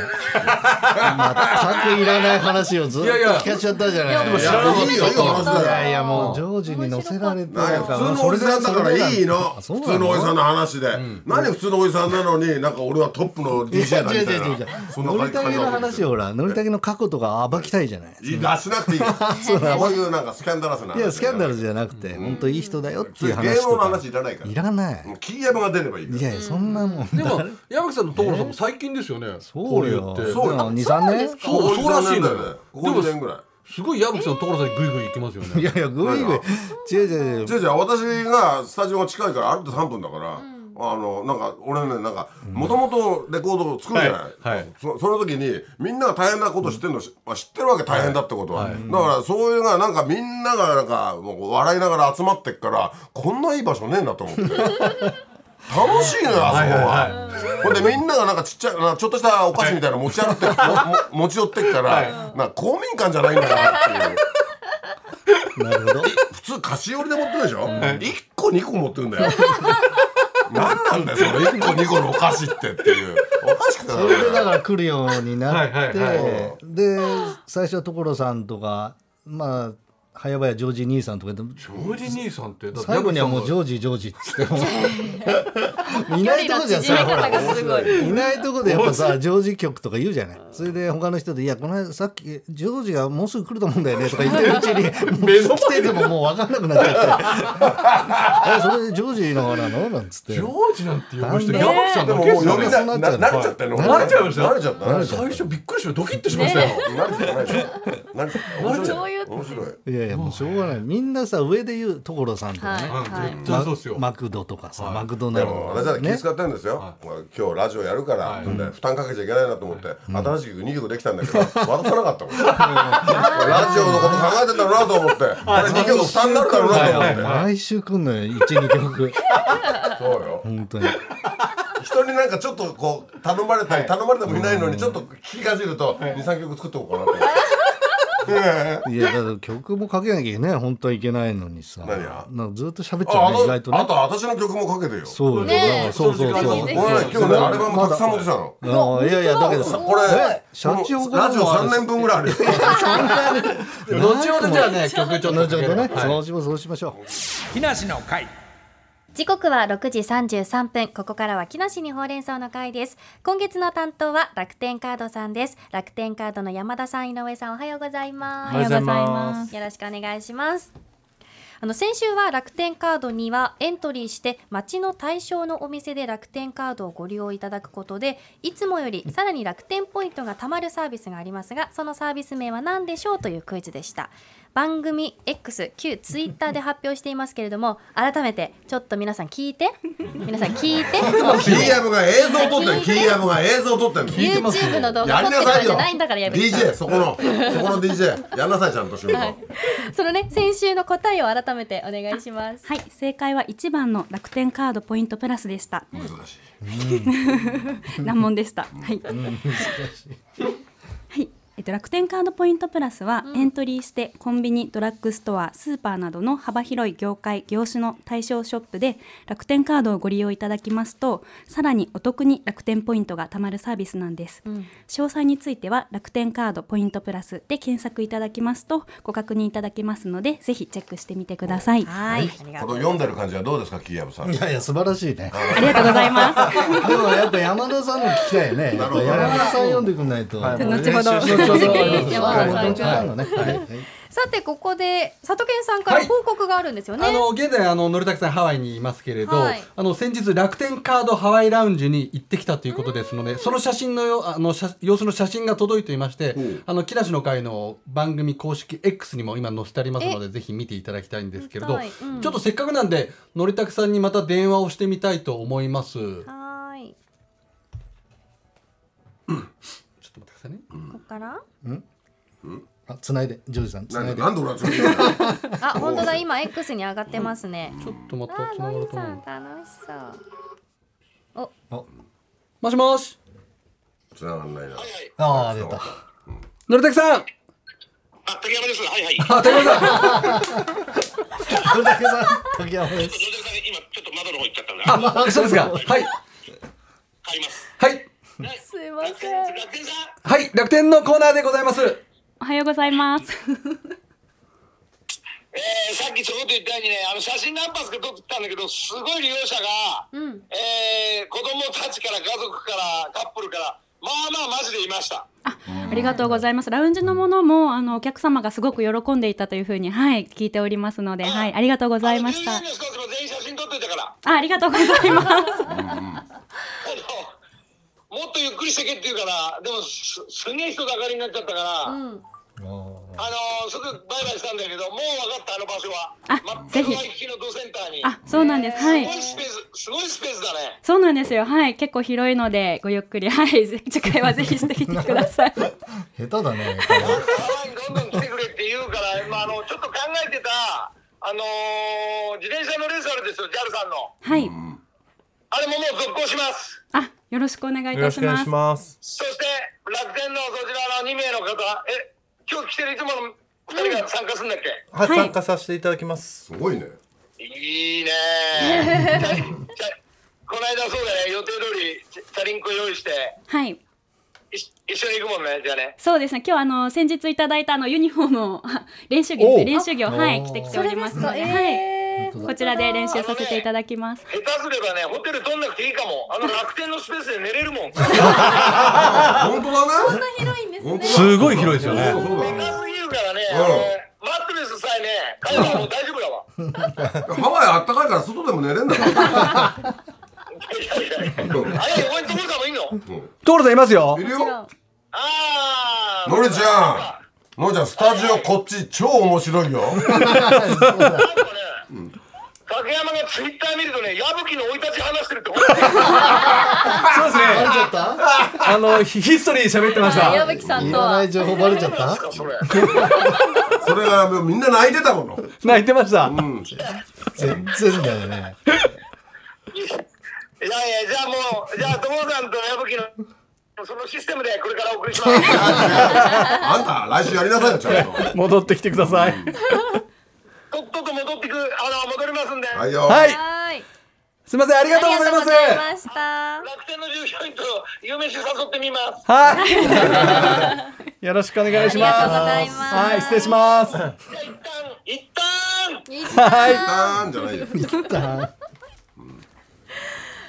A: くいらない話をずっと
C: いやいや。
A: 聞かしちゃったじゃない。
B: いや
D: いやい
A: やいやもうジョージに乗せられて。
D: 普通のおじさんだからいいの。普通のおじさんの話で。何普通のおじさんなのになんか俺はトップの
A: いや
D: DJ だみ
A: 違う
D: たい
A: 違う違う。違う
D: なそんな
A: のりたけの話をほらのりたけの過去とか暴きたいじゃない
D: いい出しなくていい そういうなんかスキャンダラスない
A: やスキャンダルじゃなくて本当いい人だよっていう
D: 芸能の
A: 話とか。
D: 話いらないから。
A: いらない。
D: キーヤマが出ればいい
A: いやいやそんなもん
C: でも山木さんの所さんも最近ですよね
A: そうよ。
C: 交流って。
D: そうよ。
A: 23年？
C: そうそうらしいんだよ
D: ね。ここ2年ぐらい。
C: すごい矢吹さんの所さんにグイグイ行きますよね。
A: いやいやぐいぐい違う違う違う。
D: じゃあじゃあ私がスタジオが近いから歩いて3分だから、あのなんか俺ねなんかもともとレコードを作るじゃない、
C: はいはい。
D: そその時にみんなが大変なこと知ってるの、まあ知ってるわけ大変だってことは、だからそういうがなんかみんながなんかもう笑いながら集まってっからこんないい場所ねえなと思って。楽しいのよあそこは。ほんでみんながなんかちっちゃいなちょっとしたお菓子みたいなの持ち歩ってもも持ち寄ってっから、な公民館じゃないんだなっていう。
A: なるほど。
D: 普通菓子折りで持ってるでしょ、一個二個持ってるんだよ。何なんだよその一個二個のお菓子ってっていう。おかしくて
A: それでだから来るようになっ
C: はいはい
A: てで最初は所さんとかまあ早々ジョージ兄さんとかで
C: ジョージ兄さんって
A: 最後にはもうジ
C: ョ
A: ョージジョージっつっても。いないとこじゃさ
B: い。
A: いないとこでやっぱさジョージ曲とか言うじゃない。それで他の人で「いやこの間さっきジョージがもうすぐ来ると思うんだよね」とか言ってるうちに 来ててももう分かんなくなっちゃって「えそれでジョージのなの?」なんつって。
C: ジョージなんて呼ぶ人
A: なんで
C: 山木さん
D: でも
C: だけです
D: 呼ちゃったよね
C: 慣れちゃいました
D: 慣れちゃった
C: 最初びっくりしてドキッとしましたよ
D: た慣れちゃった面白い
B: そういう
D: 面白い
A: いやいやもうしょうがない。みんなさ上で言う所さんとかね、
B: はい。
A: マクドとかさ、マクドナ
D: で
A: ルド
D: も私は気遣ってるんですよ、今日ラジオやるから、負担かけちゃいけないなと思って、新しい曲2曲できたんだけど 渡さなかったもん。ラジオのこと考えてんだろうなと思って これ2曲負担になるだろうなと思って。
A: 毎週来んのよ12曲。
D: そうよ。
A: 本当に。
D: 人になんかちょっとこう頼まれたり頼まれてもいないのにちょっと聞きかじると23曲作っておこうかなって。
A: いやだから曲もかけなきゃいけない本当はいけないのにさ。
D: 何が
A: なんかずっと喋っちゃ
D: あ
A: うね意外とね。
D: あとあと私の曲もかけてよ。
A: そう
B: ねえ。
A: そうそうそう。
B: ぜひぜひ
D: 俺ね今日ねアルバムたくさん持ってきたの。
A: ああいやいやだ。けど
D: これ
A: えシャチホコ
D: ラジオ3年分ぐらいあるよ。
C: 後ほどじゃあね曲ちょっとかける
A: 後ほどね、
C: はい。
A: そうしまそうしましょう。
F: 木梨の会
B: 時刻は6時33分。ここからは木梨にほうれん草の会です。今月の担当は楽天カードさんです。楽天カードの山田さん井上さんおはようございます。
F: おはようございます。
B: よろしくお願いします。あの先週は楽天カードにはエントリーして町の対象のお店で楽天カードをご利用いただくことでいつもよりさらに楽天ポイントが貯まるサービスがありますがそのサービス名は何でしょうというクイズでした番組 X 旧ツイッターで発表していますけれども 改めてちょっと皆さん聞いて 皆さん聞いて
D: キーヤブが映像撮ってる。キーが映像撮ってるの。
B: YouTube の動画撮ってるじゃないんだからやめて
D: DJ そこのそこの DJ やんなさいちゃんと仕事。
B: そのね先週の答えを改めてお願いします
I: はい、正解は1番の楽天カードポイントプラスでした。
D: 難しい。
I: 難問でした。はい。はい。えっと、楽天カードポイントプラスは、エントリーしてコンビニドラッグストアスーパーなどの幅広い業界業種の対象ショップで楽天カードをご利用いただきますとさらにお得に楽天ポイントが貯まるサービスなんです、詳細については楽天カードポイントプラスで検索いただきますとご確認いただけますのでぜひチェックしてみてください。
B: はい。ありが
D: ことの読んでる感じはどうですかキーヤブさん？
A: いやいや素晴らしいね。
I: ありがとうございます。
A: でもやっぱ山田さんの聞きたいよね山田さん読んでくんないと、
F: はい。
I: 後ほど
B: さてここで佐藤健さんから報告があるんですよね、
C: あの現在あののりたくさんハワイにい。ますけれど、
B: はい。
C: あの先日楽天カードハワイラウンジに行ってきたとい。うことですので、その写真のよあの写様子の写真が届い。てい。まして、あの木梨の会の番組公式 X にも今載せてありますのでぜひ見てい。ただきたい。んですけれど、
B: うん
C: ちょっとせっかくなんでのりたくさんにまた電話をしてみたい。と思い。ます。
B: はーいから？
A: あ繋いでジョージさん繋
D: ないん
A: で
D: でなんで俺はそれ
B: あ本当だ今 X に上がってますね。
C: ちょっとまた
B: あ
C: つながると思う。ん
B: 楽しそう。
C: もしもし。
D: 繋がんないな。
A: ああ出た。
C: のりたくさん。
E: あ、竹山です。はいはい。
C: あ竹山さん。
A: これだけさん。竹山です。
E: さん、今ちょっと窓の方行っちゃったんで。
C: あそうですか。はい。
E: 買います。
C: はい
B: すいま
E: 楽
B: せん。
C: はい楽天のコーナーでございます。
I: おはようございます
E: えー、さっきちょこっと言ったようにね、あの写真何発か撮ってたんだけど、すごい利用者が、
B: うん
E: えー、子供たちから家族からカップルから、まあまあマジでいました。
I: あありがとうございます。ラウンジのものもあのお客様がすごく喜んでいたというふうにはい聞いておりますので、はいありがとうございました。
E: あの従業員の人たちも全員写真撮っといたから、
I: あありがとうございます。
E: もっとゆっくりしてけって言うから、でもすすげえ人だかりになっちゃったから、
B: うん
E: あのすぐバイバイしたんだけど、もう分かった、あの場所は。
I: あぜひ
E: 全くワイキキのドセンターに。
I: あそうなんです。はい
E: すごいスペース、すごいスペースだね。
I: そうなんですよ。はい結構広いのでごゆっくりはい次回はぜひしてみてください。
A: 下手だね
E: ハワイにどんどん来てくれって言うから、まあ、あのちょっと考えてた、あのー自転車のレースあるんですよ、JAL さんの。
I: はい
E: あれももう続行します。
I: あよろしくお願いい
F: よろしくお願い
I: たします。
F: します
E: そして、楽天のそちらの2名の方、え、今日来てるいつもの2人が参加するんだっけ、
F: はい、
I: はい。
F: 参加させていただきます。
D: すごいね。
E: いいね この間そうだね、予定通りチャリンコ用意して、
I: はい。
E: い一緒に行くもんね、じゃあね。
I: そうですね。今日あの先日いただいたあのユニフォームをあ 練習着です
F: お
I: ね練習着をはい
A: お
I: 着てきて
B: そ
I: おりますすので、はい。
B: えー
I: こちらで練習させていただきます。
E: 下手すればね、ホテル取んなくていいかも。あの楽天のスペースで寝れるもん。
D: 本当だね。
B: 広いんですね
C: すごい広いですよね
D: そうだ
E: でかすぎるからね、マットレスさえね、もう大丈夫だわ。
D: ハワイあったかいから外でも寝れんだから。
E: あれ、横に所さんもいいの
C: 所さんいますよ
D: い。るよ。
E: あー。
D: のりちゃん。のりちゃん、スタジオこっち超面白いよ。
E: なん竹山がツイッター見るとね、矢吹の生い立ち話してるって、本当に
C: そうですね。
A: ちゃった
C: あのヒヒストリー喋ってました。
B: 矢吹さんとは
A: いらない情報バレちゃった？
E: それ。
D: それがもうみんな泣いてたもの。
C: 泣いてました。
A: 全然だよね
E: いいやいや、じゃあもう、じゃあ、友さんと矢吹の、そのシステムでこれからお送りします。
D: あんた来週やりなさいよちゃんと
F: 戻ってきてください
E: とっとと戻ってく、あの、戻りますんで。
D: はいよ。
F: はい。
B: はい。
F: すみませんありがとうございます。
B: ありがとうございました。
E: 楽天の従業員と夕飯誘ってみます。
F: はい。よろしくお願いします。
B: ありがとうございます。
F: はい失礼します。
E: じゃあ一旦、一旦、
B: いいな
D: あーんじゃないよ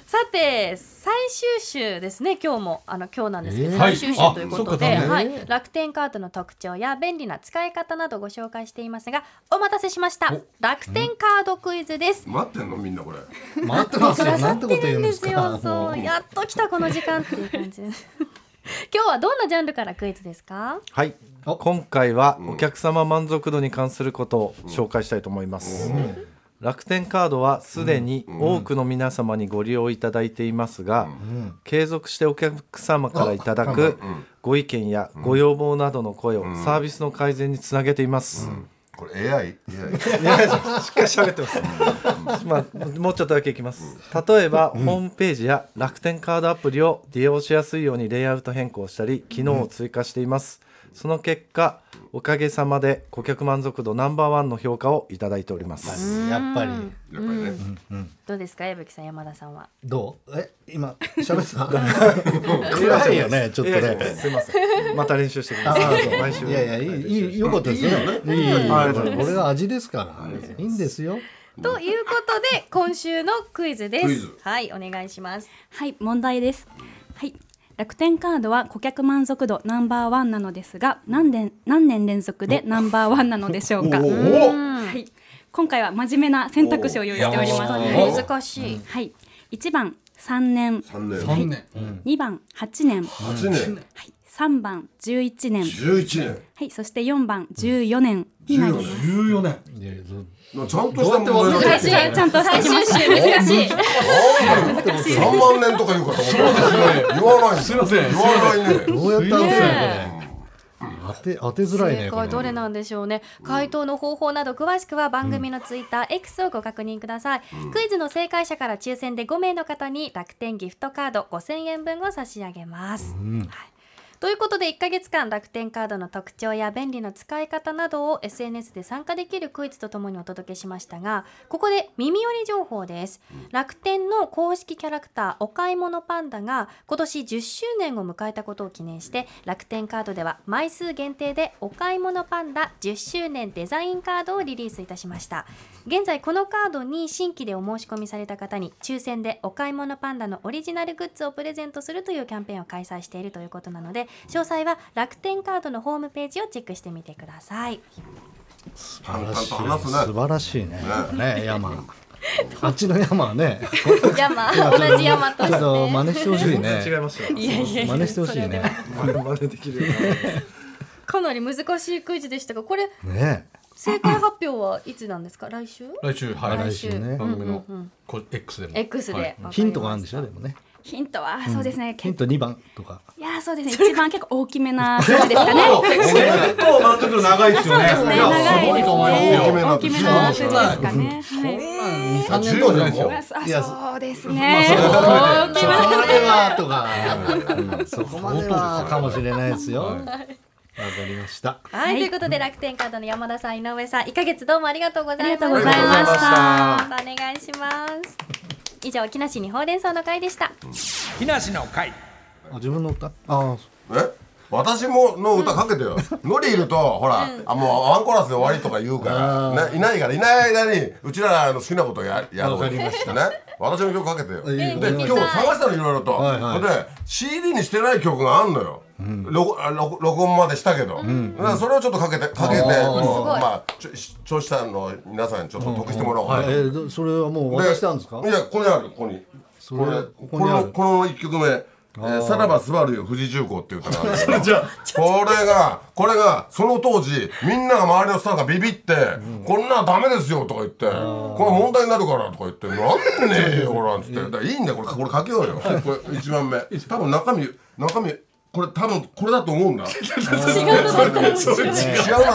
B: さて最終週ですね今日も。あの今日なんですけど、
A: えー？
B: 最終週ということで、
C: はい。あそっか
B: はい、楽天カードの特徴や便利な使い方などご紹介していますがお待たせしました。楽天カードクイズです。
D: 待ってんのみんなこれ。
A: 待ってますよ。なんてこと言うん
B: で
A: ですか？
B: そう。やっと来たこの時間っていう感じです。今日はどんなジャンルからクイズですか？
F: はい。今回はお客様満足度に関することを紹介したいと思います、楽天カードはすでに多くの皆様にご利用いただいていますが、継続してお客様からいただくご意見やご要望などの声をサービスの改善につなげています、
D: これ AI? AI
F: しっかり喋ってます。まあ、もうちょっとだけいきます。例えば、ホームページや楽天カードアプリを利用しやすいようにレイアウト変更したり、機能を追加しています。その結果、おかげさまで顧客満足度ナンバーワンの評価をいただいております。
A: やっぱり。
D: やっぱりね。
B: どうですか矢吹さん山田さんは？
A: どう？え？今喋ってた？暗いよねちょっとね。
F: すいません。また練習してきます。
A: ああそう。
F: 毎週。
A: いやいやいいいいよかったですね。いいいいいい。これが味ですから。いいんですよ。
B: ということで今週のクイズです。はいお願いします。
I: はい問題です。はい楽天カードは顧客満足度ナンバーワンなのですが何年何年連続でナンバーワンなのでしょうか？はい。今回は真面目な選択肢を用意しております。
D: お
B: 難しい。
I: はい。1番3年。
D: 3年。
C: 三年。
I: 2番8年。
D: 8年。
I: はい。3番11年。
D: 11年。
I: はい。そして4番14年になります。
C: 14年。
D: ちゃんとした問題だ
B: 難しいちゃんと最終週難し。い
D: 3万年とか言うかと思った言わないすいません言わないね。
A: どうやって当てるのこれ。当て当てづらいね
B: どれなんでしょうね。回答の方法など詳しくは番組のツイッター X をご確認ください、クイズの正解者から抽選で5名の方に楽天ギフトカード5000円分を差し上げます、はいということで1ヶ月間楽天カードの特徴や便利な使い方などを SNS で参加できるクイズとともにお届けしましたがここで耳寄り情報です、楽天の公式キャラクターお買い物パンダが今年10周年を迎えたことを記念して楽天カードでは枚数限定でお買い物パンダ10周年デザインカードをリリースいたしました。現在このカードに新規でお申し込みされた方に抽選でお買い物パンダのオリジナルグッズをプレゼントするというキャンペーンを開催しているということなので詳細は楽天カードのホームページをチェックしてみてください。
D: 淡々と話すね。
A: 素晴らしい。ねね山。あっちの山はね。
B: 山。同じ山と
A: ちょっと
B: して
A: 真似してほしい
F: 違い
A: ね。
F: ました。
B: いやいやいや。
A: 真似してほしいね。
F: 真似できる。
B: かなり難しいクイズでしたがこれ
A: ね。
B: 正解発表はいつなんですか？来週？
C: 来週はい。
A: 来週ね。
C: 番組のこ X でも。
B: X で、
A: ヒントがあるんでしょ？でもね
I: ヒントは？そうですね、
A: ヒント2番とか。
I: いやーそうですね。一番結構大きめな数字ですかね。
F: 結構満足度長いですよね。
I: そうですね。長いですね。大きめな数字ですかね。はい
C: 3年とかじゃないですよ。
I: そうですね。
A: そこまではとかうんそこまではかもしれないですよ。わかりました。
B: はい、ということで楽天カードの山田さん井上さん1ヶ月どうもありがとうございました
I: ありがとうございました
B: またお願いします以上木梨にほうれん草の会でした。
F: 木梨の会。
A: あ自分の歌？あ
D: え？私もの歌かけてよ、ノリいるとほら、あもうワンコーラスで終わりとか言うから、ね、いないからいない間にうちらの好きなことややろう。
A: わかりました。
D: ね？私の曲かけてよ、
A: ええ
D: で今日探したのいろいろと、
A: はいはい。
D: で CD にしてない曲があんのよ、録あ録録音までしたけど、それをちょっとかけてかけて、まあちょ聴取者の皆さんにちょっと得してもらおうかな、
A: それはもう渡したんですか？
D: いやここにあるここに。これ
A: こ
D: のこの一曲目「えーさらばスバルよ富士重工」っていう歌があるんですよ これがこれがその当時みんなが周りのスタッフがビビって「こんなんダメですよ」とか言って「これ問題になるから」とか言って「なんでねえよほら」っつって。いいんだよこれこれかけようよ。これ一番目。多分中身中身これ多分これだと思うんだ。違うのだ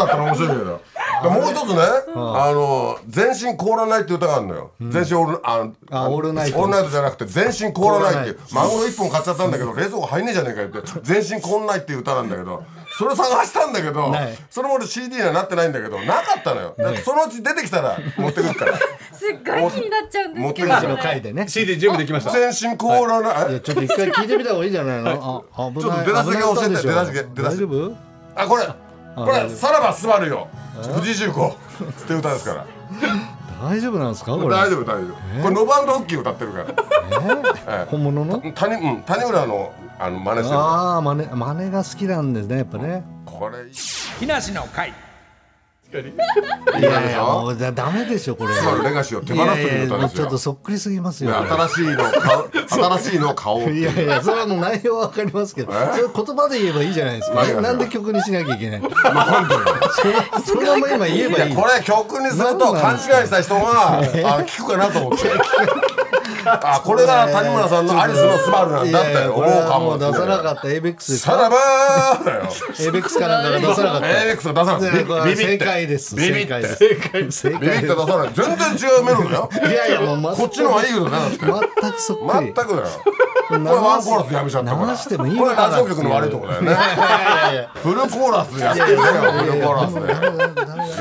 D: ったら面白いけど。でもう一つね、あの全身凍らないって歌があるのよ。全身オールあの
A: あオールナイト。
D: オールナイトじゃなくて全身凍らないっていう。マグロ一本買っちゃったんだけど冷蔵庫入んねえじゃねえかよって。全身凍んないっていう歌なんだけど。それ探したんだけどそれも俺 CD にはなってないんだけど、なかったのよ。そのうち出てきたら持ってくるから。
B: すっごい気になっちゃうんですけど。
D: 持ってくる
A: の回でね。
C: CD 準備できました。
D: 全身凍らない。
A: いやちょっと一回聞いてみた方がいいんじゃないの。あ危ない。
D: ちょっと出だしだけ教えて出だしだけ出だし。
A: 大丈夫？
D: あこれ。これさらばスバルよ藤井重子って歌ですから。
A: 大丈夫なんですかこれ？
D: 大丈夫大丈夫。これノバンドフッキー歌ってるから。
A: 本物の？
D: 谷うん谷村のあの真似してる
A: ああ真似真似が好きなんですねやっぱね。
D: これ
J: 木梨の会
A: いやいやもうだダメでしょこれ。
D: スバルレガシーを手放すという
A: いやいやもう
D: 歌ですよ
A: ちょっとそっくりすぎますよ。
D: 新しいの顔新しいの顔って
A: いやいやそれはもう内容はわかりますけどそれ言葉で言えばいいじゃないですか。なんで曲にしなきゃいけない
D: なんでよ
A: そのまま今言えばいい。
D: いやこれ曲にすると勘違いした人があ聞くかなと思って。あこれが谷村さんのアリスのスバルなん
A: い
D: だって
A: やいやこれ
D: 思うかも。
A: 出さなかった。ABEX です
D: さらばーだよ。
A: ABEX かなんかが出さなかった。
D: AX は出さない
A: ねこれは
D: ビビって。
A: 正解です。
D: ビビって。
A: 正解です。正
D: ビビって出さない。全然違うメロディーだよ。
A: いやいやもう
D: こっちの方がいいけどねだって
A: 全くそっくり。
D: 全くだよこれワンコーラスやめちゃったから。
A: 流してもいい
D: これ
A: のかな
D: ラジオ局の悪いとこだよね。フルコーラスやってるよフルコーラスで。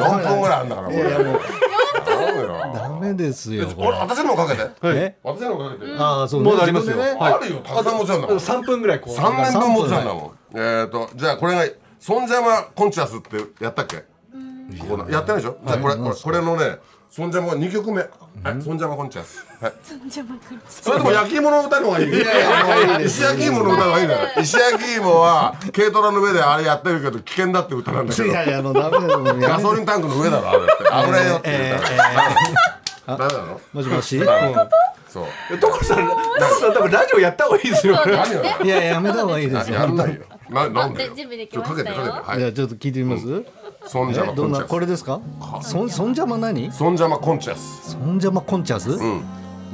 D: 4分ぐらいあんだからこれ。頼むよ
A: ダメですよこ
D: 俺
A: れ。
D: 私のもかけて。
A: え？
D: 私のもかけて。
A: ああそう
C: もうありますよ。
A: 自分でね
D: あるよたくさん持ちなんだもん
C: 3分ぐらいこう。
D: 3年分持ってたんだもん。えーとじゃあこれが「ソンジャマコンチャス」ってやったっけ？ここなやってないでしょ？じゃあこれこれこれのねソンジャマ2曲目。はいソンジャマコンチャスはい。それとも焼き芋の歌の方がいい
A: いやいや
D: 石焼き芋の歌の方がいいんだよ石焼き芋は軽トラの上であれやってるけど危険だって歌なんだけど。
A: いやいやもうダメですもうやめて
D: ガソリンタンクの上だろあれ。って危ないよってダメなの？
A: もしもし？
D: そう。
C: 所さん所さん多分ラジオやった方がいいですよ。
A: いややめた方がいいですよ。
D: やんないよ。ななんでよ
B: で準備できました
D: とかけてかけて。
B: よ
D: はい。
A: じゃあちょっと聞いてみます？
D: ソンジャマコンチャス。
A: これですか？そんそんじゃま何？
D: ソンジャマコンチャス。
A: そんじゃまコンチャス？
D: うん。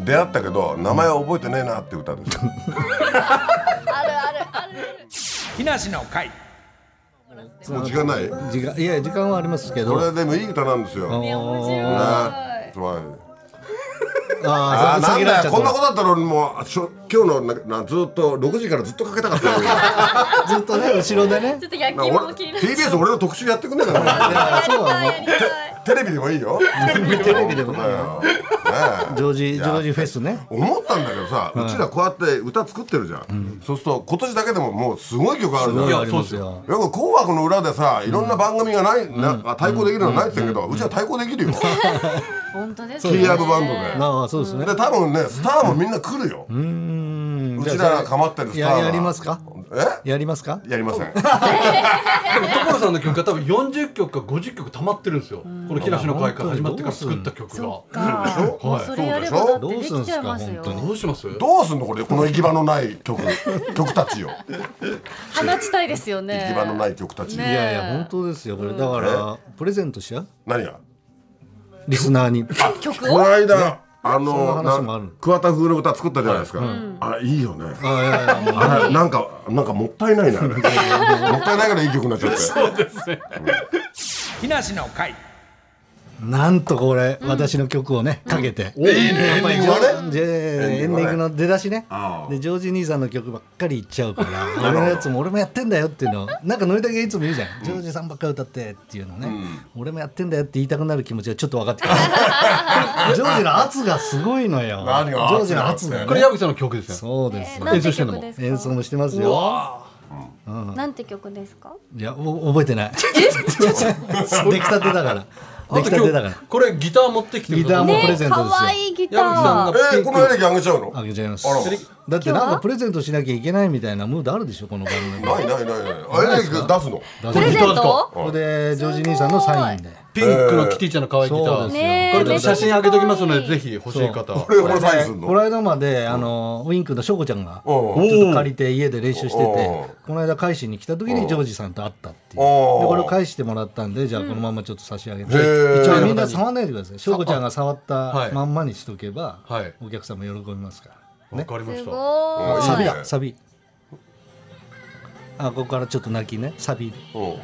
D: 出会ったけど名前は覚えてねえなって歌です。
J: 木梨の会
D: もう時間ない？
A: 時間いや時間はありますけど。
D: これでもいい歌なんですよ。ね。つまりあ
A: あ
D: ーなんだよ。こんな
A: こ
D: ことだったら俺もうしょ今日のななずっと6時からずっとかけたかったよ。
A: ずっとね後ろでね。
B: ちょっと焼
D: な
B: き芋気になっちゃう
D: TBS 俺の特集やってくんねえかな。
A: やそうなの。
D: テレビでもいいよ。
A: テレビでもね
D: だよ。ねえ。
A: ジョージジョージフェスね。
D: 思ったんだけどさ、うちらこうやって歌作ってるじゃん、そうすると今年だけでももうすごい曲あるじゃん。
A: すごいありますよ。
D: よく「紅白」の裏でさいろんな番組がない、な対抗できるのないって言うけど、うちは対抗できるよ、
B: 本当です
D: キーアップバンドで。
A: ああそうですね。
D: で多分ねスターもみんな来るよ、う
A: うん。
D: ちらが構ってるスターが
A: ややりますか？
D: え？
A: やりますか？
D: やりません。
C: 所さんの曲が多分40曲か50曲溜まってるんですよ。この木梨の会から始まってから作った曲が。
B: か。もうそれやればだってできちゃいますよ。
A: どうすんすか本当に？
C: どうします？
D: どうすんの？これこの行き場のない曲曲たちよ。
B: 放ちたいですよね。
D: 行き場のない曲たち、
B: ね
A: いやいや本当ですよ。これだからプレゼントしちゃう？
D: 何が？
A: リスナーに。
B: 曲
D: この
B: を
D: 間、あの
A: 話もある。
D: な桑田風の歌作ったじゃないですか、あいいよね。
A: あ
D: なんかなんかもったいないな もったいないからいい曲になっちゃって。
J: 木梨の会
A: なんとこれ、私の曲をねかけて、
D: いいね
A: やっぱり
D: エンディングはね
A: ジョエンディングの出だしね。でジョージ兄さんの曲ばっかり言っちゃうから俺のやつも俺もやってんだよっていうのをなんかノリだけいつも言うじゃん、ジョージさんばっかり歌ってっていうのね、俺もやってんだよって言いたくなる気持ちがちょっと分かってきた ジョージの圧がすごいのよ。
D: 何が
A: ジョージの圧がね。
C: これ矢吹さんの曲ですよ。
A: そうです。
C: 演奏してんの
A: 演奏もしてますよ。
B: なんて曲ですか？
A: いやお覚えてない。出来たてだから出来たてだから。
C: これギター持ってきて
A: ギターもプレゼントですよ。
B: 可愛いギタ
C: 矢吹さん
B: ー
C: が
D: えー、このエレキあげちゃうの？
A: あげちゃいます。
D: あら
A: だってなんかプレゼントしなきゃいけないみたいなムードあるでしょこの番組。
D: ないないないない。あエレキ出すの。
B: プレゼント？
A: これでジョージ兄さんのサインで。
C: ピンクのキティちゃんの可愛いギターこれちょっと写真上げときますのでぜひ欲しい方は。
D: これこれサインすんの？
A: この間まであのウィンクの翔子ちゃんがち
D: お
A: ょっと借りて家で練習して
D: お
A: て
D: う。
A: この間返しに来た時にジョージさんと会ったっていう。でこれを返してもらったんでじゃあこのままちょっと差し上げて。一応みんな触らないでください。翔子ちゃんが触った
C: はい。
A: まんまにしとけば
C: はい。
A: お客さんも喜びますから
C: わかりますした。
B: ご
A: サビだサビ。あここからちょっと泣きね。サビ。
D: う。ん。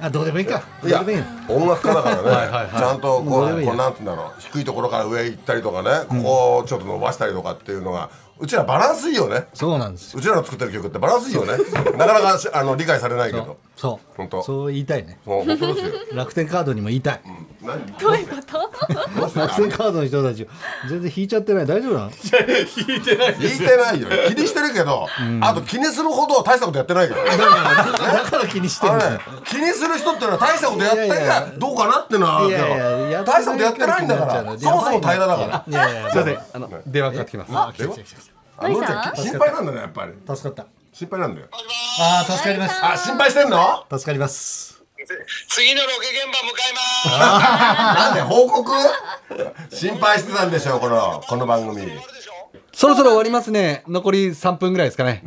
A: あどうでもいいか。
D: いや音楽家だからね。
C: はいはいはい。
D: ちゃんとこ
A: どう
D: こうなんて言うんだろう。低いところから上行ったりとかね。ここをちょっと伸ばしたりとかっていうのがうちらバランスいいよね。
A: そうなんですよ。
D: うちらの作ってる曲ってバランスいいよね。なかなかしあの理解されないけど
A: そう。
D: 本当。
A: そう言いたいね。
D: そう本当ですよ。
A: 楽天カードにも言いたい。
D: 何？
B: どういうこと？
A: 楽天カードの人たち全然引いちゃってない。大丈夫なの？
D: 聞いてないよ。気にしてるけどあと気にするほど大したことやってないから。
A: だからだから気にしてる
D: ね気にする人ってのは大したことやってん
A: いやいや
D: かどうかなってのはあるけ
A: いやいやや
D: ど大したことやってないんだからそもそも平らだから。
A: いやいや
C: すいませんあの電話かかってきます。
A: あ来た来た来た
D: あのちゃん心配なんだねやっぱり。
A: 助かった
D: 心配なんだよ。
A: あー助かります。
D: あ心配してんの？
A: 助かります。
H: 次のロケ現場向かいます。
D: なんで報告？心配してたんでしょうこのこの番組。
C: そろそろ終わりますね。残り3分ぐらいですかね、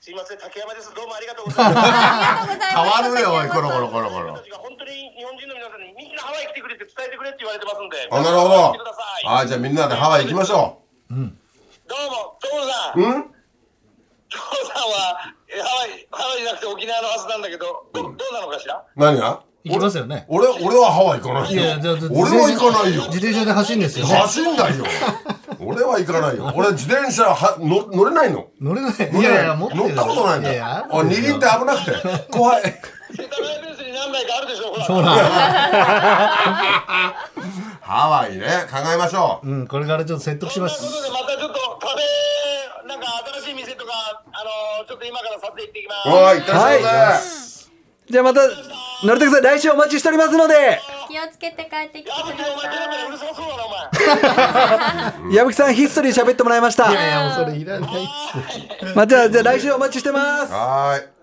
E: すいません竹山です。どうもありがとうございます。
B: ありがとうござい
D: 変
B: ます。
D: わるよおいコロコロコロコロ
E: 本当に日本人の皆さんにみんなハワイ来てくれって伝えてくれって言われてますんで。
D: あなるほど。あじゃあみんなでハワイ行きましょ
E: どうも所さん。
D: ううん？
E: 所さんはえハワイハワイじゃなくて沖縄のはずなんだけどどどうなのかしら？
D: 何が？
A: 行きますよね。
D: 俺俺はハワイ行かない
A: いや
D: よ
A: じゃあ
D: 俺は行かないよ。
A: 自転車で走るんですよ。ね
D: 走んないよ。俺は行かないよ。俺自転車はの乗れないの。
A: 乗れない。
D: 乗れない。
A: いやいや持ってる
D: 乗ったことないんだ。よ。あ二輪って危なくて。怖い。
E: 世田谷ベースに何台かあるでしょほら。
A: そうなん
D: ハワイね。考えましょう。
A: うんこれからちょっと説得し
E: そんな
A: ます
E: ことでまたちょっと食べなんか新しい店とかあのちょっと今から撮影行ってきます。
D: おい行ってらっしゃいませ。
C: じゃあまたのりたくさん来週お待ちしておりますので。
B: 気をつけて帰ってきて
E: 矢吹
B: くだ
E: お前ペラペラ
B: さ
E: うるさそうだなお前
C: 矢吹さんヒストリー喋ってもらいました。
A: いやいやもうそれいらないっつっ
C: まあ、じゃあじゃあ来週お待ちしてます。
D: はーい
B: い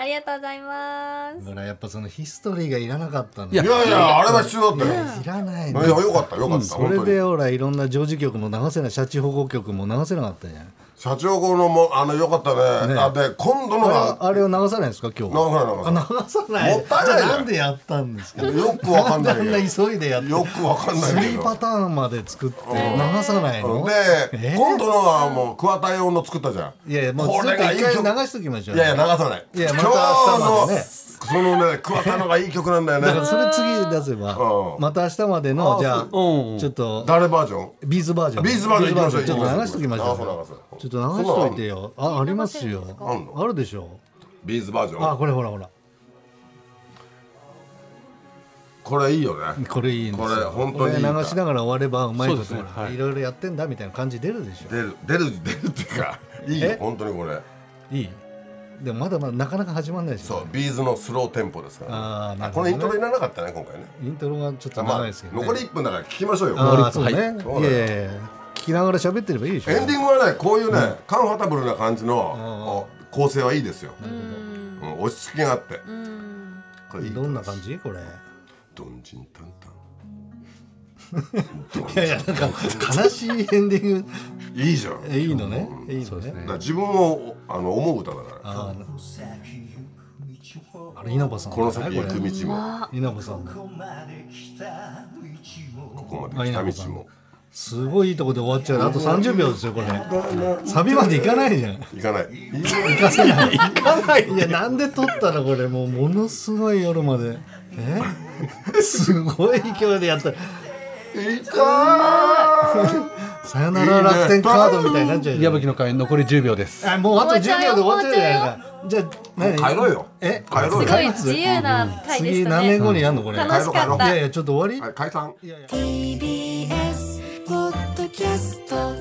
B: ありがとうございます。
A: てだからやっぱそのヒストリーがいらなかったんだ
D: いやいやあれは必要だったよ。
A: いらない
D: い
A: の
D: やよかったよかった
A: そ
D: 本当に。
A: れでほらいろんな常時局も流せないシャチ保護局も流せなかったじゃん
D: 社長このもあのよかったね。
A: ね。
D: あで今度のが
A: あれを流さないんですか今日
D: 流さない流さない。
A: あ流さない？
D: もったいない。じゃん
A: じゃあなんでやったんですか？
D: よくわかんない
A: んであんな急いでやって
D: よくわかんないけど。
A: スリーパターンまで作って流さないの？
D: で
A: え？
D: 今度のはもう桑田用の作ったじゃん。
A: いやいやもう
D: こ
A: ずっと一回
D: れがいい曲。
A: 流しときましょう。
D: いやいや流さない。
A: いやま
D: 今
A: た明日までね。
D: そのね桑田のがいい曲なんだよね。
A: だからそれ次出せば
D: うん。
A: また明日までのじゃあ
C: うん。
A: ちょっと
D: 誰バージョン？
A: ビーズバージョン。
D: ビーズバージョン行きましょう。
A: ちょっと流しときましょ
D: 流そう流そう
A: うちょっと流しといてよ。あありますよ。
D: あんの？
A: あるでしょ。
D: ビーズバージョン？
A: あこれほらほら。
D: これいいよね。
A: これいいんですよ。
D: これ本当にいいんだ。
A: これ流しながら終わればうまいこと
C: そうですね。はい。
A: いろいろやってんだみたいな感じ出るでしょ。
D: 出る出る出るっていうか いいよ
A: え
D: 本当にこれ。
A: いい。でもまだまだなかなか始まんないでしょ
D: そうビーズのスローテンポですから
A: あーなる
D: このイントロいらなかったね今回ね。
A: イントロがちょっと
D: まあ
A: 長いですけどね。
D: 残り1分だから聞きましょうよ。
A: ああそうね、
D: はい
A: い、やいやいや聞きながら喋ってればいいでしょ。
D: エンディングはねこういうね、カンファタブルな感じの、お構成はいいですよ、うん。落ち着きがあって、これいい
A: どんな感じ？これ。
D: ドンジンタン
A: いやいやなんか悲しいエンディング。
D: いいじゃん。
A: えいいのね。いいのね。
D: だ自分をあの思う歌だから。
A: ああれ稲葉さん
D: この先行く道も。
A: 稲葉さんの
D: ここまで来た道も
A: すごいいいとこで終わっちゃう。あと30秒ですよこれ。サビまでいかないじゃん。
D: 行かない。
A: 行かせない。行かない。いやなんで撮ったのこれ。もうものすごい夜まで。え？すごい勢いでやった さよなら楽天カードみたいになっちゃう
C: 矢吹の会残り10秒です。
A: あもうあと10秒で終わっちゃうじゃないか。じゃあ何？
D: 帰ろうよ。
A: え？
D: 帰ろうよ。
B: すごい自由な回でしたね。
A: 次何年後にやんのこれ？
B: 楽しかった。
A: いやいやちょっと終わり？
D: はい解散。
A: いやいや
K: just talk.